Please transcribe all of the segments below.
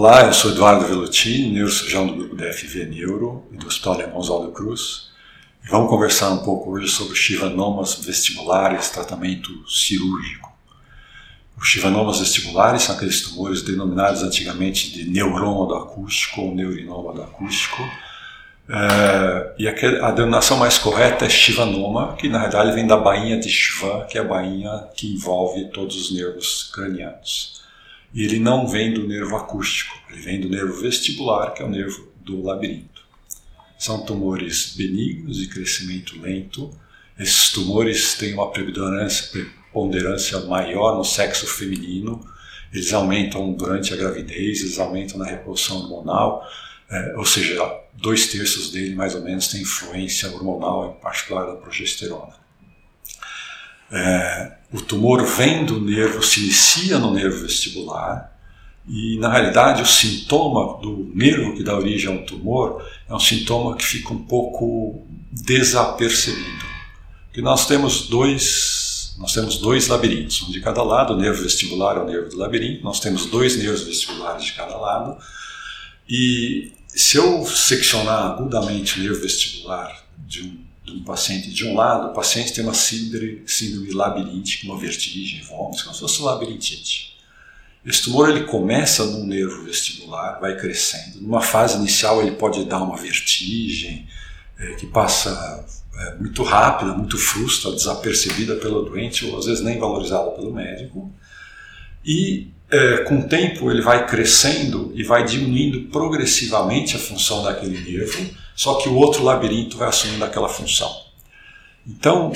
Olá, eu sou Eduardo Velotti, neurocirurgião do grupo DFV Neuro e do Hospital Alemão Oswaldo Cruz. Vamos conversar um pouco hoje sobre chivanomas vestibulares, tratamento cirúrgico. Os chivanomas vestibulares são aqueles tumores denominados antigamente de neurômodo acústico ou neurinômodo acústico. É, e a denominação mais correta é chivanoma, que na realidade vem da bainha de Shivan, que é a bainha que envolve todos os nervos cranianos. E ele não vem do nervo acústico, ele vem do nervo vestibular, que é o nervo do labirinto. São tumores benignos de crescimento lento. Esses tumores têm uma preponderância, preponderância maior no sexo feminino. Eles aumentam durante a gravidez, eles aumentam na reprodução hormonal, é, ou seja, dois terços dele mais ou menos tem influência hormonal, em particular da progesterona. É, o tumor vem do nervo, se inicia no nervo vestibular, e, na realidade, o sintoma do nervo que dá origem ao tumor é um sintoma que fica um pouco desapercebido. Porque nós temos dois, nós temos dois labirintos, um de cada lado, o nervo vestibular é o nervo do labirinto, nós temos dois nervos vestibulares de cada lado. E se eu seccionar agudamente o nervo vestibular de um, um paciente de um lado, o paciente tem uma síndrome, síndrome labiríntica, uma vertigem, vômitos, como se fosse labirintite. Esse tumor ele começa no nervo vestibular, vai crescendo. Numa fase inicial ele pode dar uma vertigem é, que passa é, muito rápida, muito frustra, desapercebida pelo doente ou às vezes nem valorizada pelo médico. E é, com o tempo ele vai crescendo e vai diminuindo progressivamente a função daquele nervo, só que o outro labirinto vai assumindo aquela função. Então,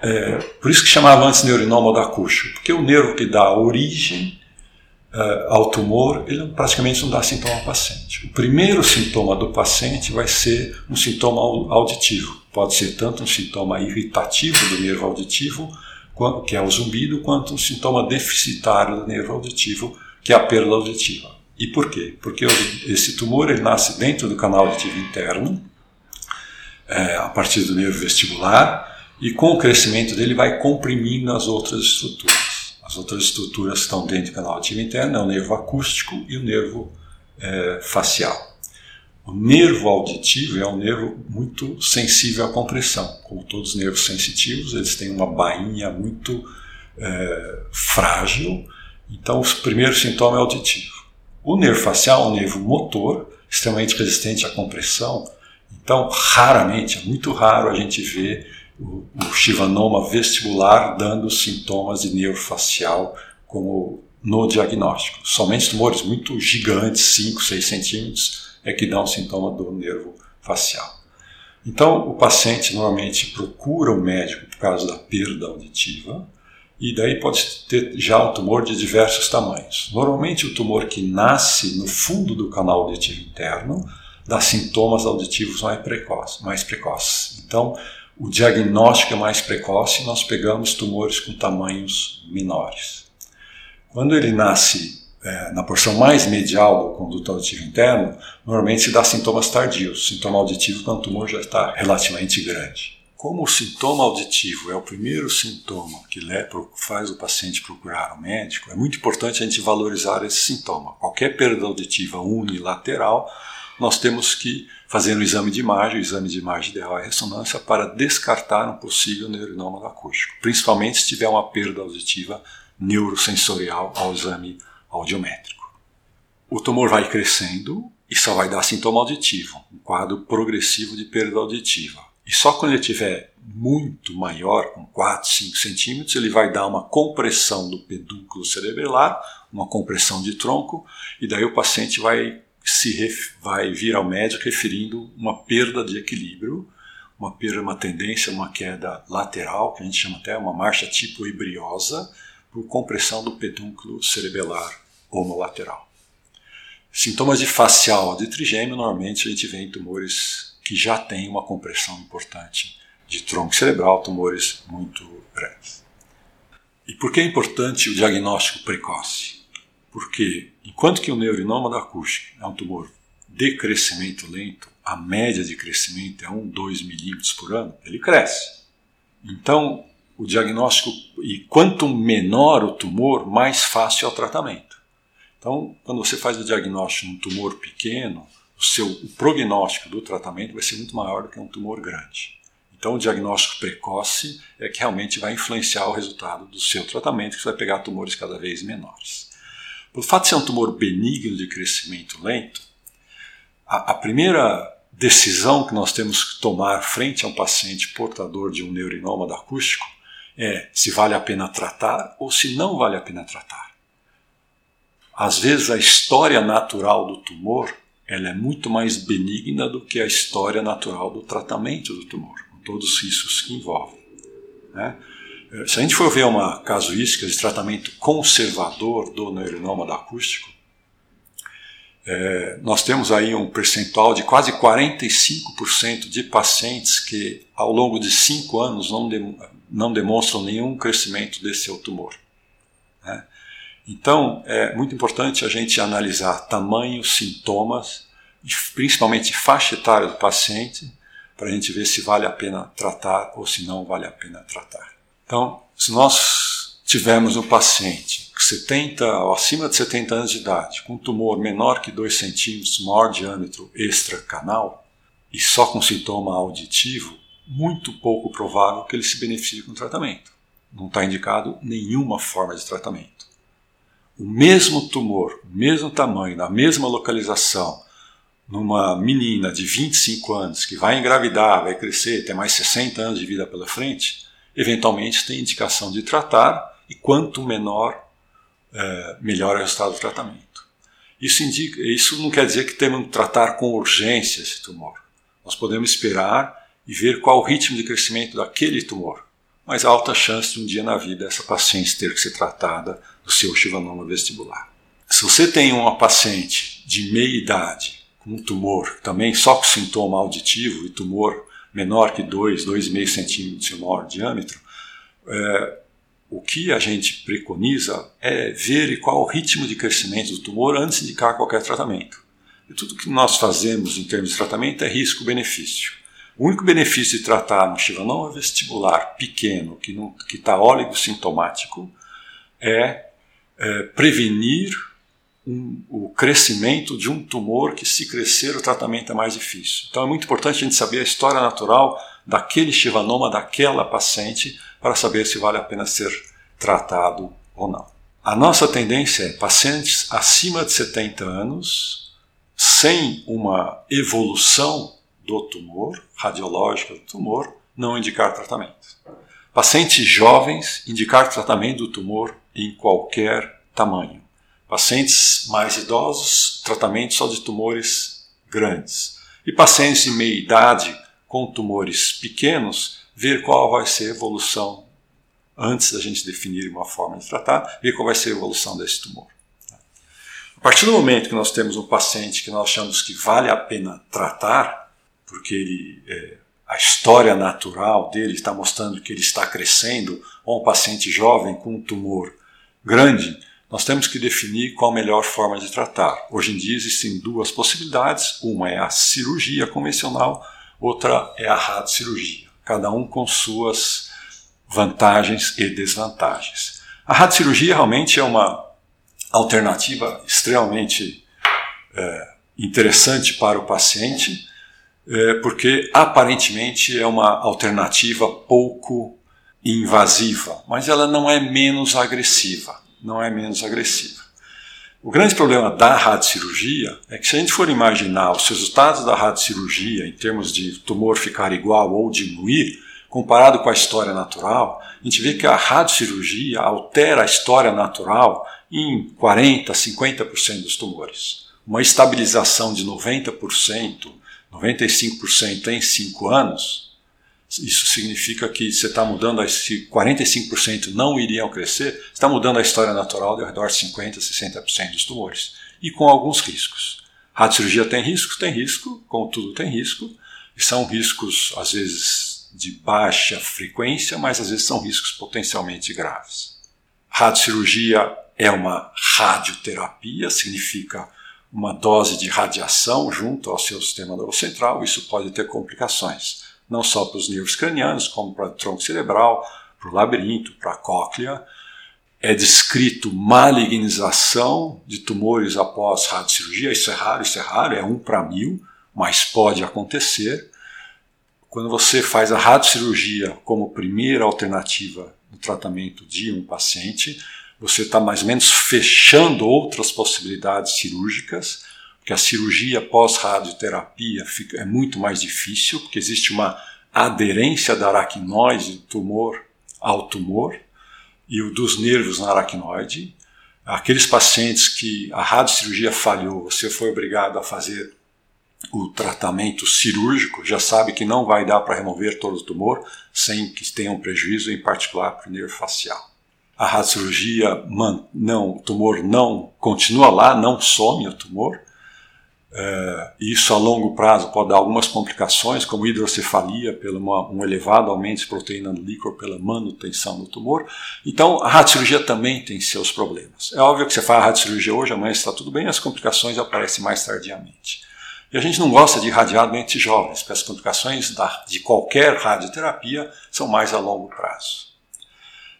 é, por isso que chamava antes neurinoma da acústico, porque o nervo que dá origem uh, ao tumor, ele praticamente não dá sintoma ao paciente. O primeiro sintoma do paciente vai ser um sintoma auditivo. Pode ser tanto um sintoma irritativo do nervo auditivo, que é o zumbido, quanto um sintoma deficitário do nervo auditivo, que é a perda auditiva. E por quê? Porque esse tumor ele nasce dentro do canal auditivo interno, é, a partir do nervo vestibular, e com o crescimento dele vai comprimindo as outras estruturas. As outras estruturas que estão dentro do canal ativo interno é o nervo acústico e o nervo é, facial. O nervo auditivo é um nervo muito sensível à compressão. Como todos os nervos sensitivos, eles têm uma bainha muito é, frágil. Então, o primeiro sintoma é auditivo. O nervo facial é um nervo motor, extremamente resistente à compressão. Então, raramente, é muito raro a gente ver o, o chivanoma vestibular dando sintomas de neurofacial como no diagnóstico. Somente tumores muito gigantes, 5, 6 centímetros, é que dão sintoma do nervo facial. Então, o paciente normalmente procura o médico por causa da perda auditiva, e daí pode ter já um tumor de diversos tamanhos. Normalmente, o tumor que nasce no fundo do canal auditivo interno dá sintomas auditivos mais precoces. Mais precoces. Então, o diagnóstico é mais precoce, nós pegamos tumores com tamanhos menores. Quando ele nasce é, na porção mais medial do conduto auditivo interno, normalmente se dá sintomas tardios, sintoma auditivo quando o tumor já está relativamente grande. Como o sintoma auditivo é o primeiro sintoma que faz o paciente procurar o médico, é muito importante a gente valorizar esse sintoma. Qualquer perda auditiva unilateral nós temos que fazer um exame de imagem, o exame de imagem ideal é ressonância, para descartar um possível neurinoma acústico, principalmente se tiver uma perda auditiva neurosensorial ao exame audiométrico. O tumor vai crescendo e só vai dar sintoma auditivo, um quadro progressivo de perda auditiva. E só quando ele estiver muito maior, com 4, 5 centímetros, ele vai dar uma compressão do pedúnculo cerebelar, uma compressão de tronco, e daí o paciente vai se vai vir ao médico referindo uma perda de equilíbrio, uma perda, uma tendência, uma queda lateral, que a gente chama até uma marcha tipo hibriosa, por compressão do pedúnculo cerebelar homolateral. Sintomas de facial de trigêmeo, normalmente a gente vê em tumores que já têm uma compressão importante de tronco cerebral, tumores muito grandes. E por que é importante o diagnóstico precoce? Porque enquanto que o neurinoma da acústica é um tumor de crescimento lento, a média de crescimento é 1, 2 milímetros por ano, ele cresce. Então, o diagnóstico, e quanto menor o tumor, mais fácil é o tratamento. Então, quando você faz o diagnóstico de um tumor pequeno, o seu o prognóstico do tratamento vai ser muito maior do que um tumor grande. Então, o diagnóstico precoce é que realmente vai influenciar o resultado do seu tratamento, que você vai pegar tumores cada vez menores. Pelo fato de ser um tumor benigno de crescimento lento, a, a primeira decisão que nós temos que tomar frente a um paciente portador de um neurinoma acústico é se vale a pena tratar ou se não vale a pena tratar. Às vezes a história natural do tumor ela é muito mais benigna do que a história natural do tratamento do tumor, com todos os riscos que envolvem. Né? Se a gente for ver uma casuística de tratamento conservador do neurinoma da acústico, é, nós temos aí um percentual de quase 45% de pacientes que, ao longo de 5 anos, não, de, não demonstram nenhum crescimento desse seu tumor. Né? Então, é muito importante a gente analisar tamanho, sintomas, principalmente faixa etária do paciente, para a gente ver se vale a pena tratar ou se não vale a pena tratar. Então, se nós tivermos um paciente 70 ou acima de 70 anos de idade, com um tumor menor que 2 centímetros, maior diâmetro extracanal, e só com sintoma auditivo, muito pouco provável que ele se beneficie com o tratamento. Não está indicado nenhuma forma de tratamento. O mesmo tumor, o mesmo tamanho, na mesma localização, numa menina de 25 anos que vai engravidar, vai crescer, tem mais 60 anos de vida pela frente, eventualmente tem indicação de tratar e quanto menor é, melhora o resultado do tratamento. Isso, indica, isso não quer dizer que temos que tratar com urgência esse tumor. Nós podemos esperar e ver qual o ritmo de crescimento daquele tumor, mas alta chance de um dia na vida essa paciente ter que ser tratada do seu chivanoma vestibular. Se você tem uma paciente de meia idade com um tumor também só com sintoma auditivo e tumor menor que 2, 2,5 centímetros de maior diâmetro, é, o que a gente preconiza é ver qual o ritmo de crescimento do tumor antes de indicar qualquer tratamento. E tudo que nós fazemos em termos de tratamento é risco-benefício. O único benefício de tratar um chivanoma vestibular pequeno, que está sintomático é, é prevenir um, o crescimento de um tumor que, se crescer, o tratamento é mais difícil. Então é muito importante a gente saber a história natural daquele chivanoma, daquela paciente, para saber se vale a pena ser tratado ou não. A nossa tendência é pacientes acima de 70 anos, sem uma evolução do tumor, radiológica do tumor, não indicar tratamento. Pacientes jovens, indicar tratamento do tumor em qualquer tamanho. Pacientes mais idosos, tratamento só de tumores grandes. E pacientes de meia idade com tumores pequenos, ver qual vai ser a evolução antes da gente definir uma forma de tratar, ver qual vai ser a evolução desse tumor. A partir do momento que nós temos um paciente que nós achamos que vale a pena tratar, porque ele, é, a história natural dele está mostrando que ele está crescendo, ou um paciente jovem com um tumor grande, nós temos que definir qual a melhor forma de tratar. Hoje em dia existem duas possibilidades: uma é a cirurgia convencional, outra é a radiocirurgia, cada um com suas vantagens e desvantagens. A radiocirurgia realmente é uma alternativa extremamente é, interessante para o paciente, é, porque aparentemente é uma alternativa pouco invasiva, mas ela não é menos agressiva não é menos agressiva. O grande problema da radiocirurgia é que se a gente for imaginar os resultados da radiocirurgia em termos de tumor ficar igual ou diminuir, comparado com a história natural, a gente vê que a radiocirurgia altera a história natural em 40%, 50% dos tumores. Uma estabilização de 90%, 95% em 5 anos isso significa que você está mudando, se 45% não iriam crescer, está mudando a história natural de ao redor de 50%, 60% dos tumores. e com alguns riscos. Radiocirurgia tem risco? Tem risco, como tudo tem risco, e são riscos, às vezes, de baixa frequência, mas às vezes são riscos potencialmente graves. Radiocirurgia é uma radioterapia, significa uma dose de radiação junto ao seu sistema neurocentral, isso pode ter complicações, não só para os nervos cranianos, como para o tronco cerebral, para o labirinto, para a cóclea. É descrito malignização de tumores após radiocirurgia, isso é raro, isso é raro, é um para mil, mas pode acontecer. Quando você faz a radiocirurgia como primeira alternativa no tratamento de um paciente, você está mais ou menos fechando outras possibilidades cirúrgicas, porque a cirurgia pós-radioterapia é muito mais difícil, porque existe uma aderência da aracnoide do tumor ao tumor e o dos nervos na aracnoide. Aqueles pacientes que a radiocirurgia falhou, você foi obrigado a fazer o tratamento cirúrgico, já sabe que não vai dar para remover todo o tumor sem que tenha um prejuízo, em particular para o nervo facial a radiocirurgia, não, o tumor não continua lá, não some o tumor. É, isso a longo prazo pode dar algumas complicações, como hidrocefalia, pelo uma, um elevado aumento de proteína no líquor pela manutenção do tumor. Então, a radiocirurgia também tem seus problemas. É óbvio que você faz a radiocirurgia hoje, amanhã está tudo bem, as complicações aparecem mais tardiamente. E a gente não gosta de irradiar doentes jovens, porque as complicações da, de qualquer radioterapia são mais a longo prazo.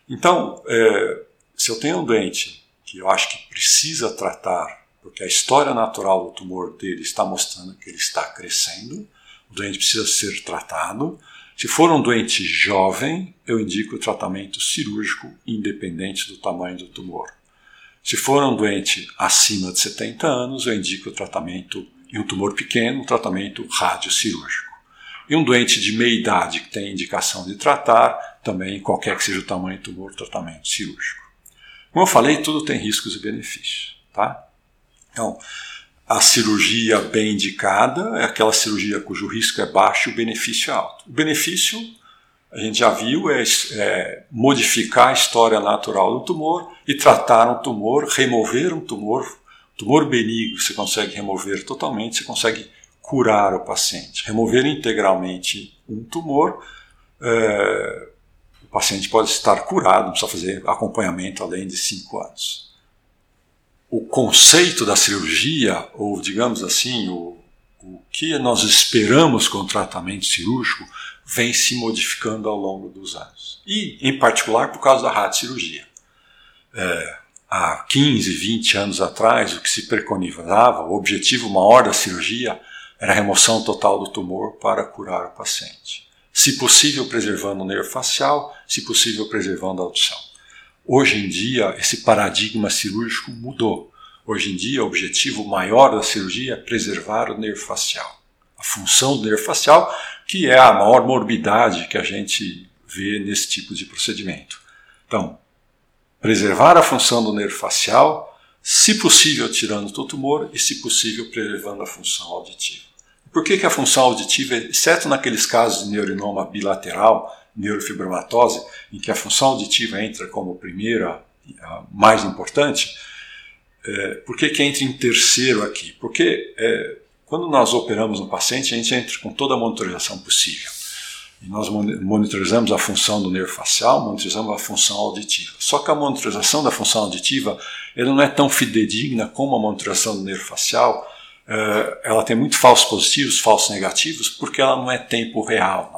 Então, é, se eu tenho um doente que eu acho que precisa tratar, porque a história natural do tumor dele está mostrando que ele está crescendo, o doente precisa ser tratado. Se for um doente jovem, eu indico o tratamento cirúrgico independente do tamanho do tumor. Se for um doente acima de 70 anos, eu indico o tratamento em um tumor pequeno, tratamento radiocirúrgico. E um doente de meia idade que tem indicação de tratar, também, qualquer que seja o tamanho do tumor, tratamento cirúrgico. Como eu falei, tudo tem riscos e benefícios. Tá? Então, a cirurgia bem indicada é aquela cirurgia cujo risco é baixo e o benefício é alto. O benefício, a gente já viu, é, é modificar a história natural do tumor e tratar um tumor, remover um tumor. Tumor benigno você consegue remover totalmente, você consegue curar o paciente. Remover integralmente um tumor é, o paciente pode estar curado, não precisa fazer acompanhamento além de cinco anos. O conceito da cirurgia, ou digamos assim, o, o que nós esperamos com o tratamento cirúrgico, vem se modificando ao longo dos anos. E, em particular, por causa da radiocirurgia. É, há 15, 20 anos atrás, o que se preconizava, o objetivo maior da cirurgia era a remoção total do tumor para curar o paciente se possível preservando o nervo facial, se possível preservando a audição. Hoje em dia, esse paradigma cirúrgico mudou. Hoje em dia, o objetivo maior da cirurgia é preservar o nervo facial. A função do nervo facial, que é a maior morbidade que a gente vê nesse tipo de procedimento. Então, preservar a função do nervo facial, se possível tirando o tumor e, se possível, preservando a função auditiva. Por que, que a função auditiva, exceto naqueles casos de neurinoma bilateral, neurofibromatose, em que a função auditiva entra como primeira, mais importante, é, por que, que entra em terceiro aqui? Porque é, quando nós operamos um paciente, a gente entra com toda a monitorização possível. E nós monitorizamos a função do nervo facial, monitorizamos a função auditiva. Só que a monitorização da função auditiva ela não é tão fidedigna como a monitorização do nervo facial, uh, ela tem muito falsos positivos, falsos negativos, porque ela não é tempo real.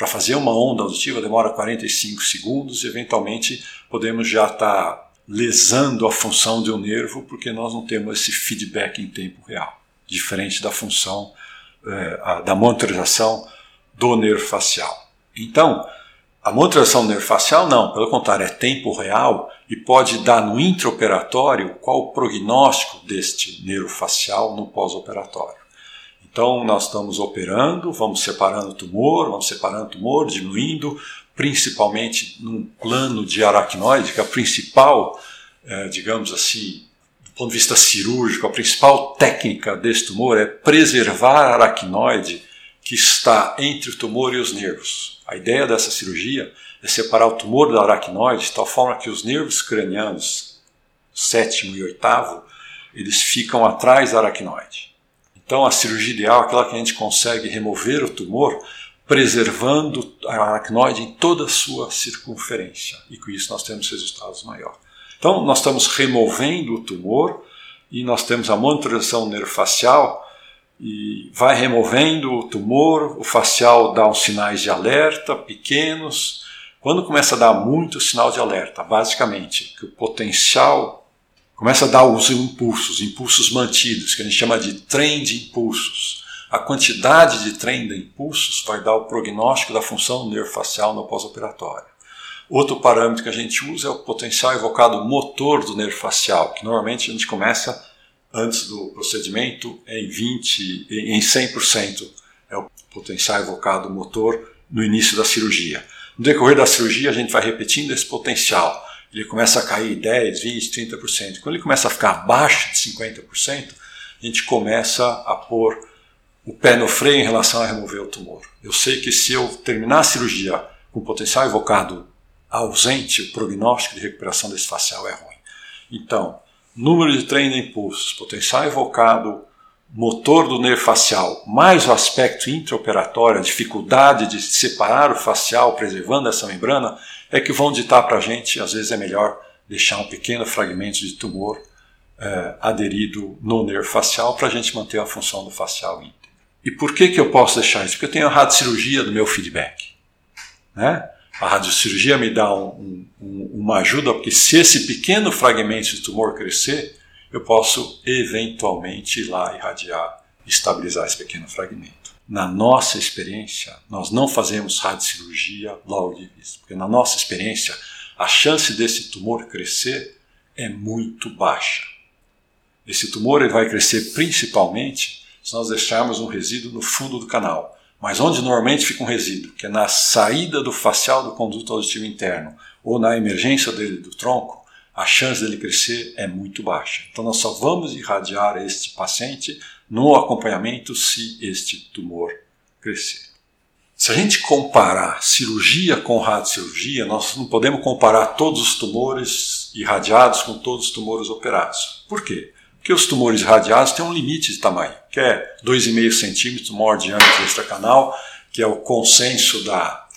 Para fazer uma onda auditiva demora 45 segundos e eventualmente podemos já estar tá lesando a função de um nervo porque nós não temos esse feedback em tempo real, diferente da função uh, da monitorização do nervo facial. Então, a monitorização do nervo facial não, pelo contrário, é tempo real e pode dar no intraoperatório qual o prognóstico deste nervo facial no pós-operatório. Então, nós estamos operando, vamos separando o tumor, vamos separando o tumor, diminuindo, principalmente num plano de aracnoide, que é a principal, é, digamos assim, do ponto de vista cirúrgico, a principal técnica desse tumor é preservar a aracnoide que está entre o tumor e os nervos. A ideia dessa cirurgia é separar o tumor do aracnoide de tal forma que os nervos cranianos, sétimo e oitavo, eles ficam atrás da aracnoide. Então, a cirurgia ideal é aquela que a gente consegue remover o tumor, preservando a aracnoide em toda a sua circunferência. E com isso nós temos resultados maiores. Então, nós estamos removendo o tumor e nós temos a monitorização neurofacial e vai removendo o tumor, o facial dá uns sinais de alerta pequenos. Quando começa a dar muito sinal de alerta, basicamente, que o potencial começa a dar os impulsos, impulsos mantidos, que a gente chama de trem de impulsos. A quantidade de trem de impulsos vai dar o prognóstico da função nervofacial no pós-operatório. Outro parâmetro que a gente usa é o potencial evocado motor do nervo facial, que normalmente a gente começa antes do procedimento em 20, em 100% é o potencial evocado motor no início da cirurgia. No decorrer da cirurgia a gente vai repetindo esse potencial. Ele começa a cair 10, 20, 30%. Quando ele começa a ficar abaixo de 50%, a gente começa a pôr o pé no freio em relação a remover o tumor. Eu sei que se eu terminar a cirurgia com potencial evocado ausente, o prognóstico de recuperação desse facial é ruim. Então, número de treino de impulsos, potencial evocado, motor do nervo facial, mais o aspecto intraoperatório, a dificuldade de separar o facial preservando essa membrana, é que vão ditar para a gente, às vezes é melhor deixar um pequeno fragmento de tumor é, aderido no nervo facial para a gente manter a função do facial íntegro. E por que, que eu posso deixar isso? Porque eu tenho a radiocirurgia do meu feedback. Né? a radiocirurgia me dá um, um, uma ajuda, porque se esse pequeno fragmento de tumor crescer, eu posso eventualmente ir lá irradiar estabilizar esse pequeno fragmento. Na nossa experiência, nós não fazemos radiocirurgia logo de vista, porque na nossa experiência, a chance desse tumor crescer é muito baixa. Esse tumor ele vai crescer principalmente se nós deixarmos um resíduo no fundo do canal. Mas onde normalmente fica um resíduo, que é na saída do facial do conduto auditivo interno ou na emergência dele do tronco, a chance dele crescer é muito baixa. Então nós só vamos irradiar este paciente no acompanhamento se este tumor crescer. Se a gente comparar cirurgia com radiocirurgia, nós não podemos comparar todos os tumores irradiados com todos os tumores operados. Por quê? Porque os tumores radiados têm um limite de tamanho, que é 2,5 centímetros, maior diâmetro extracanal, que é o consenso da,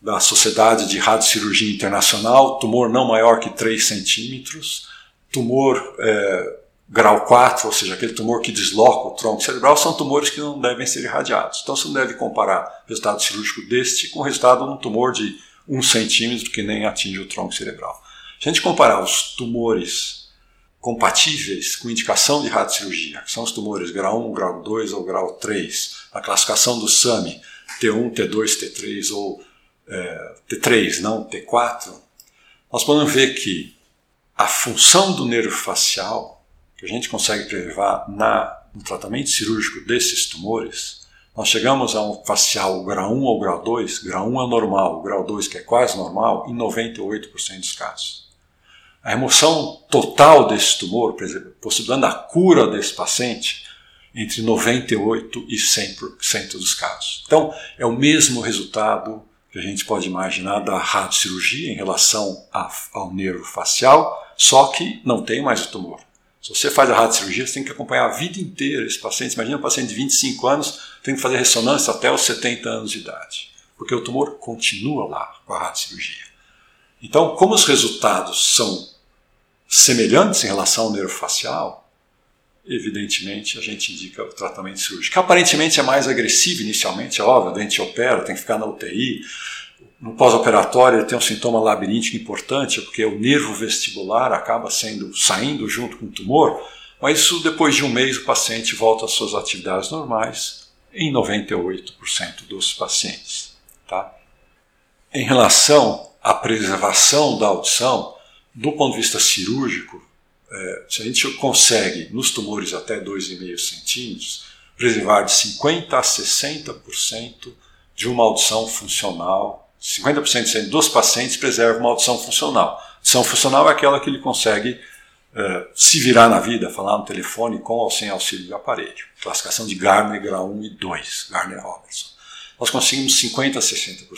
da Sociedade de Radiocirurgia Internacional, tumor não maior que 3 centímetros, tumor é, grau 4, ou seja, aquele tumor que desloca o tronco cerebral, são tumores que não devem ser irradiados. Então você não deve comparar o resultado cirúrgico deste com o resultado de um tumor de 1 centímetro que nem atinge o tronco cerebral. Se a gente comparar os tumores compatíveis com indicação de radiocirurgia, que são os tumores grau 1, grau 2 ou grau 3, a classificação do SAMI, T1, T2, T3 ou é, T3, não T4, nós podemos ver que a função do nervo facial, que a gente consegue preservar na, no tratamento cirúrgico desses tumores, nós chegamos a um facial grau 1 ou grau 2, grau 1 é normal, grau 2 que é quase normal, em 98% dos casos. A remoção total desse tumor, possibilitando a cura desse paciente, entre 98% e 100% dos casos. Então, é o mesmo resultado que a gente pode imaginar da radiocirurgia em relação ao nervo facial, só que não tem mais o tumor. Se você faz a radiocirurgia, você tem que acompanhar a vida inteira esse paciente. Imagina um paciente de 25 anos, tem que fazer ressonância até os 70 anos de idade, porque o tumor continua lá com a radiocirurgia. Então, como os resultados são semelhantes em relação ao nervo facial, evidentemente a gente indica o tratamento cirúrgico. Aparentemente é mais agressivo inicialmente, é óbvio, a gente opera, tem que ficar na UTI. No pós-operatório ele tem um sintoma labiríntico importante, porque o nervo vestibular acaba sendo saindo junto com o tumor, mas isso depois de um mês o paciente volta às suas atividades normais em 98% dos pacientes. Tá? Em relação à preservação da audição, do ponto de vista cirúrgico, é, se a gente consegue, nos tumores até 2,5 centímetros, preservar de 50% a 60% de uma audição funcional, 50% dos pacientes preservam uma audição funcional. Audição funcional é aquela que ele consegue é, se virar na vida, falar no telefone com ou sem auxílio do aparelho. Classificação de Gardner grau 1 e 2, Gardner-Robertson. Nós conseguimos 50% a 60%.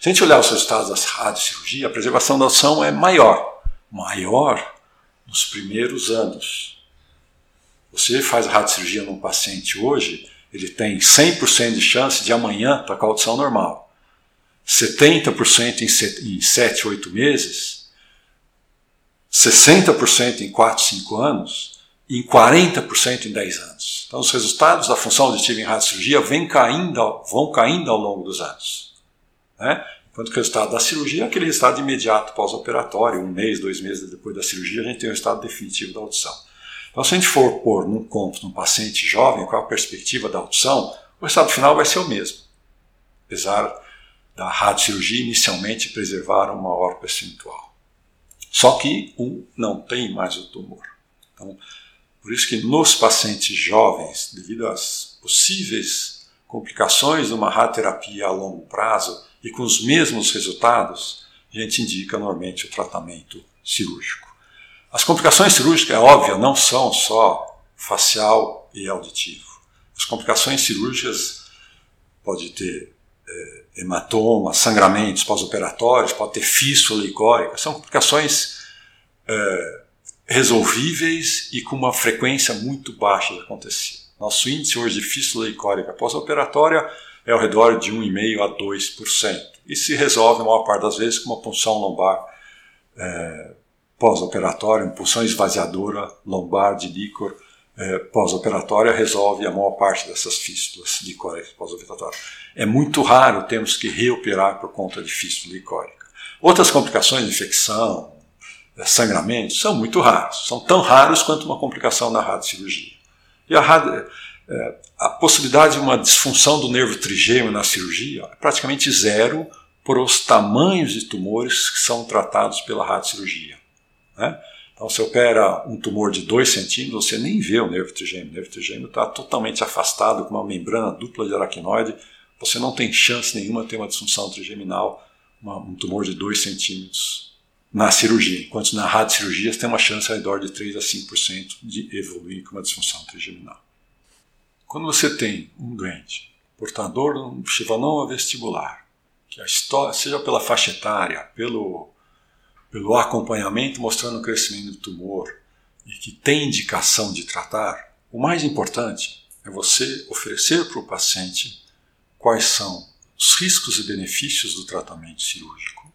Se a gente olhar os resultados da radiocirurgia, a preservação da audição é maior. Maior nos primeiros anos. Você faz a radiocirurgia num paciente hoje, ele tem 100% de chance de amanhã estar com a audição normal. 70% em 7, 8 meses, 60% em 4, 5 anos e em 40% em 10 anos. Então, os resultados da função auditiva em radiocirurgia vêm caindo, vão caindo ao longo dos anos. Né? Enquanto que o resultado da cirurgia é aquele resultado imediato pós-operatório, um mês, dois meses depois da cirurgia, a gente tem o resultado definitivo da audição. Então, se a gente for pôr num conto num paciente jovem, qual a perspectiva da audição, o resultado final vai ser o mesmo. Apesar da radiocirurgia inicialmente preservar uma maior percentual. Só que um não tem mais o tumor. Então, por isso que nos pacientes jovens, devido às possíveis complicações de uma radioterapia a longo prazo e com os mesmos resultados, a gente indica normalmente o tratamento cirúrgico. As complicações cirúrgicas, é óbvio, não são só facial e auditivo. As complicações cirúrgicas pode ter é, hematoma, sangramentos pós-operatórios, pode ter fístula licórica. São complicações é, resolvíveis e com uma frequência muito baixa de acontecer. Nosso índice hoje de fístula licórica pós-operatória é ao redor de 1,5% a 2%. E se resolve, a maior parte das vezes, com uma punção lombar é, pós-operatória, uma punção esvaziadora lombar de líquor é, pós-operatória resolve a maior parte dessas fístulas licóricas pós-operatórias. É muito raro termos que reoperar por conta de fístula licórica. Outras complicações infecção, é, sangramento, são muito raros. São tão raros quanto uma complicação na radiocirurgia. E a, radio, é, a possibilidade de uma disfunção do nervo trigêmeo na cirurgia é praticamente zero por os tamanhos de tumores que são tratados pela radiocirurgia. Né? Então, se opera um tumor de 2 centímetros, você nem vê o nervo trigêmeo. O nervo trigêmeo está totalmente afastado, com uma membrana dupla de aracnoide. Você não tem chance nenhuma de ter uma disfunção trigeminal, uma, um tumor de 2 centímetros na cirurgia. Enquanto na radiocirurgia você tem uma chance ao redor de 3 a 5% de evoluir com uma disfunção trigeminal. Quando você tem um doente portador de um chivanoma vestibular, que a história, seja pela faixa etária, pelo pelo acompanhamento mostrando o crescimento do tumor e que tem indicação de tratar, o mais importante é você oferecer para o paciente quais são os riscos e benefícios do tratamento cirúrgico,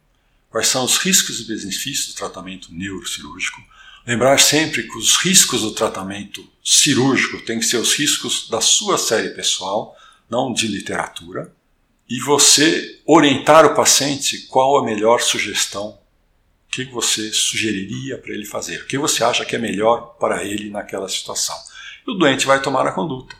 quais são os riscos e benefícios do tratamento neurocirúrgico. Lembrar sempre que os riscos do tratamento cirúrgico têm que ser os riscos da sua série pessoal, não de literatura, e você orientar o paciente qual a melhor sugestão que você sugeriria para ele fazer? O que você acha que é melhor para ele naquela situação? E o doente vai tomar a conduta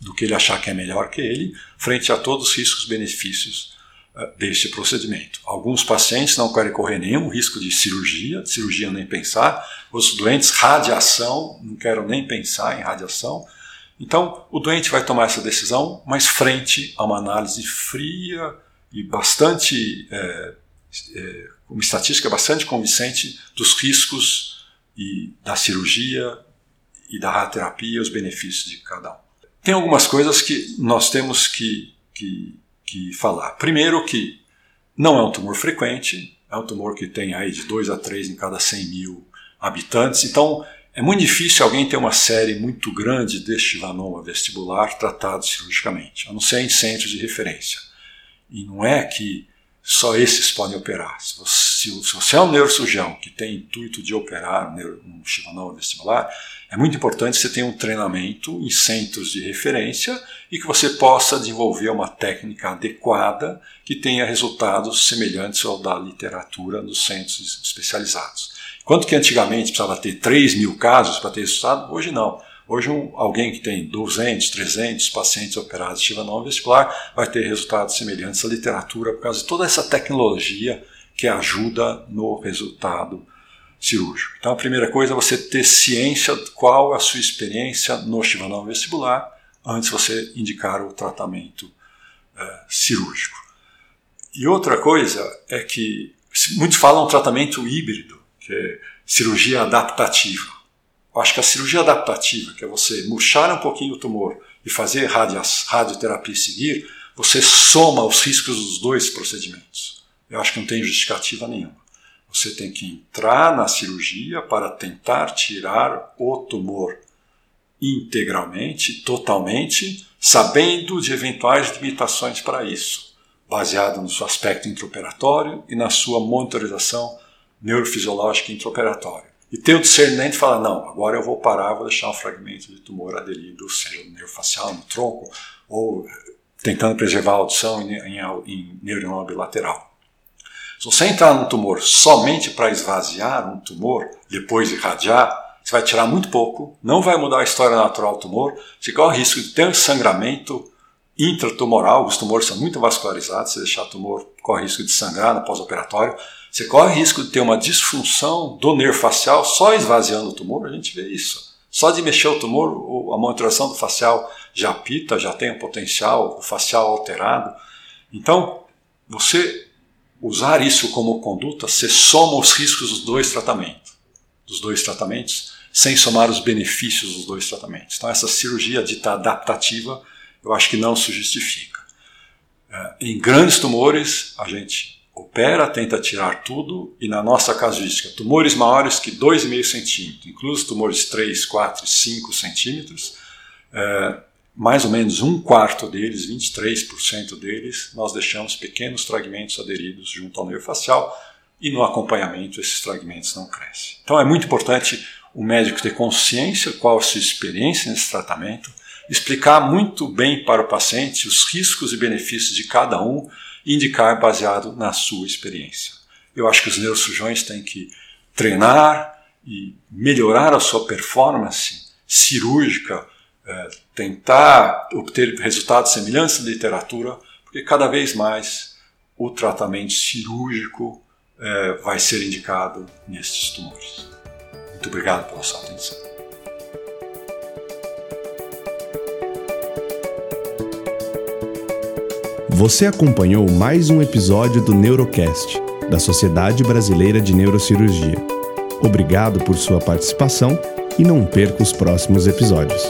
do que ele achar que é melhor que ele, frente a todos os riscos e benefícios uh, deste procedimento. Alguns pacientes não querem correr nenhum risco de cirurgia, de cirurgia nem pensar. Os doentes, radiação, não querem nem pensar em radiação. Então, o doente vai tomar essa decisão, mas frente a uma análise fria e bastante é, é, uma estatística bastante convincente dos riscos e da cirurgia e da radioterapia, os benefícios de cada um. Tem algumas coisas que nós temos que, que, que falar. Primeiro que não é um tumor frequente, é um tumor que tem aí de 2 a 3 em cada 100 mil habitantes, então é muito difícil alguém ter uma série muito grande deste vanoma vestibular tratado cirurgicamente, a não ser em centros de referência. E não é que só esses podem operar. Se você, se você é um neurocirurgião que tem intuito de operar um chivanoma vestibular, é muito importante que você tenha um treinamento em centros de referência e que você possa desenvolver uma técnica adequada que tenha resultados semelhantes ao da literatura nos centros especializados. Enquanto que antigamente precisava ter 3 mil casos para ter resultado, hoje não. Hoje, alguém que tem 200, 300 pacientes operados de não vestibular vai ter resultados semelhantes à literatura por causa de toda essa tecnologia que ajuda no resultado cirúrgico. Então, a primeira coisa é você ter ciência qual é a sua experiência no chivanão vestibular antes de você indicar o tratamento é, cirúrgico. E outra coisa é que muitos falam tratamento híbrido, que é cirurgia adaptativa. Eu acho que a cirurgia adaptativa, que é você murchar um pouquinho o tumor e fazer radioterapia e seguir, você soma os riscos dos dois procedimentos. Eu acho que não tem justificativa nenhuma. Você tem que entrar na cirurgia para tentar tirar o tumor integralmente, totalmente, sabendo de eventuais limitações para isso, baseado no seu aspecto intraoperatório e na sua monitorização neurofisiológica intraoperatória. E ter o discernimento e falar, não, agora eu vou parar, vou deixar um fragmento de tumor aderido, seja no nervo facial, no tronco, ou tentando preservar a audição em, em, em bilateral. Se você entrar num tumor somente para esvaziar um tumor, depois irradiar, você vai tirar muito pouco, não vai mudar a história natural do tumor, você corre o risco de ter um sangramento intratumoral, os tumores são muito vascularizados, se deixar tumor, corre risco de sangrar no pós-operatório, você corre risco de ter uma disfunção do nervo facial só esvaziando o tumor, a gente vê isso. Só de mexer o tumor, a monitoração do facial já pita, já tem o potencial, o facial alterado. Então, você usar isso como conduta, você soma os riscos dos dois tratamentos, dos dois tratamentos, sem somar os benefícios dos dois tratamentos. Então, essa cirurgia dita adaptativa, eu acho que não se justifica. É, em grandes tumores, a gente opera, tenta tirar tudo, e na nossa casuística, tumores maiores que 2,5 centímetros, inclusive tumores 3, 4, 5 centímetros, é, mais ou menos um quarto deles, 23% deles, nós deixamos pequenos fragmentos aderidos junto ao nervo facial e no acompanhamento esses fragmentos não crescem. Então é muito importante o médico ter consciência qual a sua experiência nesse tratamento, explicar muito bem para o paciente os riscos e benefícios de cada um indicar baseado na sua experiência. Eu acho que os neurocirurgiões têm que treinar e melhorar a sua performance cirúrgica é, tentar obter resultados semelhantes à literatura, porque cada vez mais o tratamento cirúrgico é, vai ser indicado nesses tumores. Muito obrigado pela sua atenção. Você acompanhou mais um episódio do Neurocast, da Sociedade Brasileira de Neurocirurgia. Obrigado por sua participação e não perca os próximos episódios.